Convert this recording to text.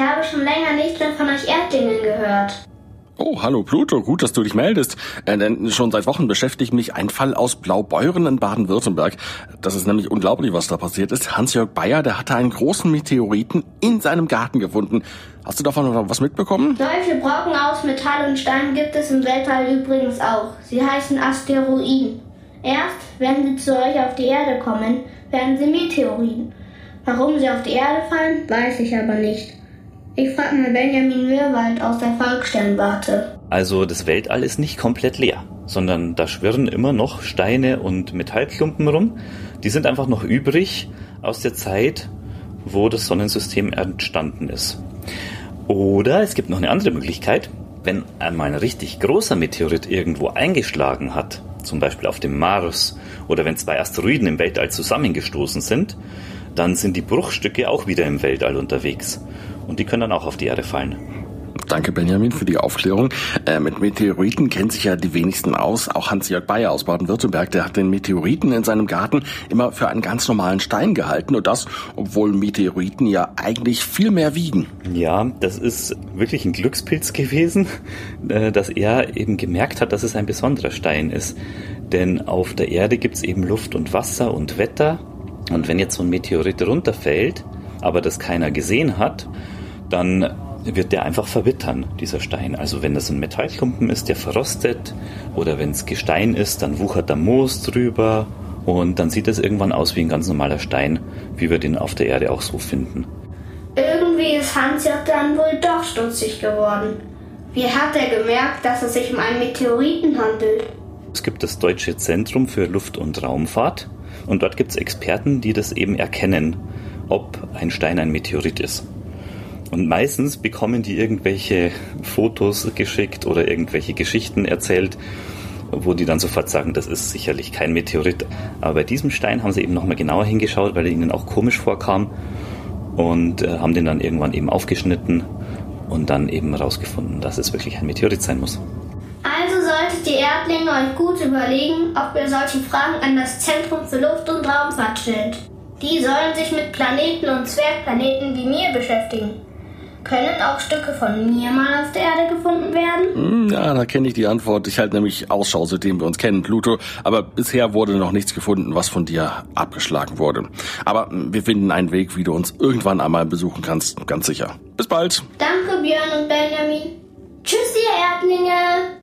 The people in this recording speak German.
Ich habe schon länger nichts mehr von euch Erdlingen gehört. Oh, hallo Pluto, gut, dass du dich meldest. Äh, denn schon seit Wochen beschäftigt mich ein Fall aus Blaubeuren in Baden-Württemberg. Das ist nämlich unglaublich, was da passiert ist. Hans-Jörg Bayer, der hatte einen großen Meteoriten in seinem Garten gefunden. Hast du davon was mitbekommen? Solche Brocken aus Metall und Stein gibt es im Weltall übrigens auch. Sie heißen Asteroiden. Erst, wenn sie zu euch auf die Erde kommen, werden sie Meteoriten. Warum sie auf die Erde fallen, weiß ich aber nicht. Ich frage mal Benjamin Wirwald aus der Volkssternwarte. Also das Weltall ist nicht komplett leer, sondern da schwirren immer noch Steine und Metallklumpen rum. Die sind einfach noch übrig aus der Zeit, wo das Sonnensystem entstanden ist. Oder es gibt noch eine andere Möglichkeit. Wenn einmal ein richtig großer Meteorit irgendwo eingeschlagen hat, zum Beispiel auf dem Mars, oder wenn zwei Asteroiden im Weltall zusammengestoßen sind, dann sind die Bruchstücke auch wieder im Weltall unterwegs. Und die können dann auch auf die Erde fallen. Danke, Benjamin, für die Aufklärung. Äh, mit Meteoriten kennt sich ja die wenigsten aus. Auch Hans-Jörg Bayer aus Baden-Württemberg, der hat den Meteoriten in seinem Garten immer für einen ganz normalen Stein gehalten. Und das, obwohl Meteoriten ja eigentlich viel mehr wiegen. Ja, das ist wirklich ein Glückspilz gewesen, äh, dass er eben gemerkt hat, dass es ein besonderer Stein ist. Denn auf der Erde gibt es eben Luft und Wasser und Wetter. Und wenn jetzt so ein Meteorit runterfällt, aber das keiner gesehen hat, dann wird der einfach verwittern, dieser Stein. Also wenn das ein Metallklumpen ist, der verrostet oder wenn es Gestein ist, dann wuchert da Moos drüber und dann sieht es irgendwann aus wie ein ganz normaler Stein, wie wir den auf der Erde auch so finden. Irgendwie ist Hans ja dann wohl doch stutzig geworden. Wie hat er gemerkt, dass es sich um einen Meteoriten handelt? Es gibt das Deutsche Zentrum für Luft- und Raumfahrt und dort gibt es Experten, die das eben erkennen, ob ein Stein ein Meteorit ist. Und meistens bekommen die irgendwelche Fotos geschickt oder irgendwelche Geschichten erzählt, wo die dann sofort sagen, das ist sicherlich kein Meteorit. Aber bei diesem Stein haben sie eben nochmal genauer hingeschaut, weil er ihnen auch komisch vorkam und äh, haben den dann irgendwann eben aufgeschnitten und dann eben herausgefunden, dass es wirklich ein Meteorit sein muss. Also solltet ihr Erdlinge euch gut überlegen, ob ihr solche Fragen an das Zentrum für Luft- und Raumfahrt stellt. Die sollen sich mit Planeten und Zwergplaneten wie mir beschäftigen. Können auch Stücke von mir mal auf der Erde gefunden werden? Hm, ja, da kenne ich die Antwort. Ich halte nämlich Ausschau, seitdem wir uns kennen, Pluto. Aber bisher wurde noch nichts gefunden, was von dir abgeschlagen wurde. Aber wir finden einen Weg, wie du uns irgendwann einmal besuchen kannst. Ganz sicher. Bis bald. Danke, Björn und Benjamin. Tschüss, ihr Erdlinge.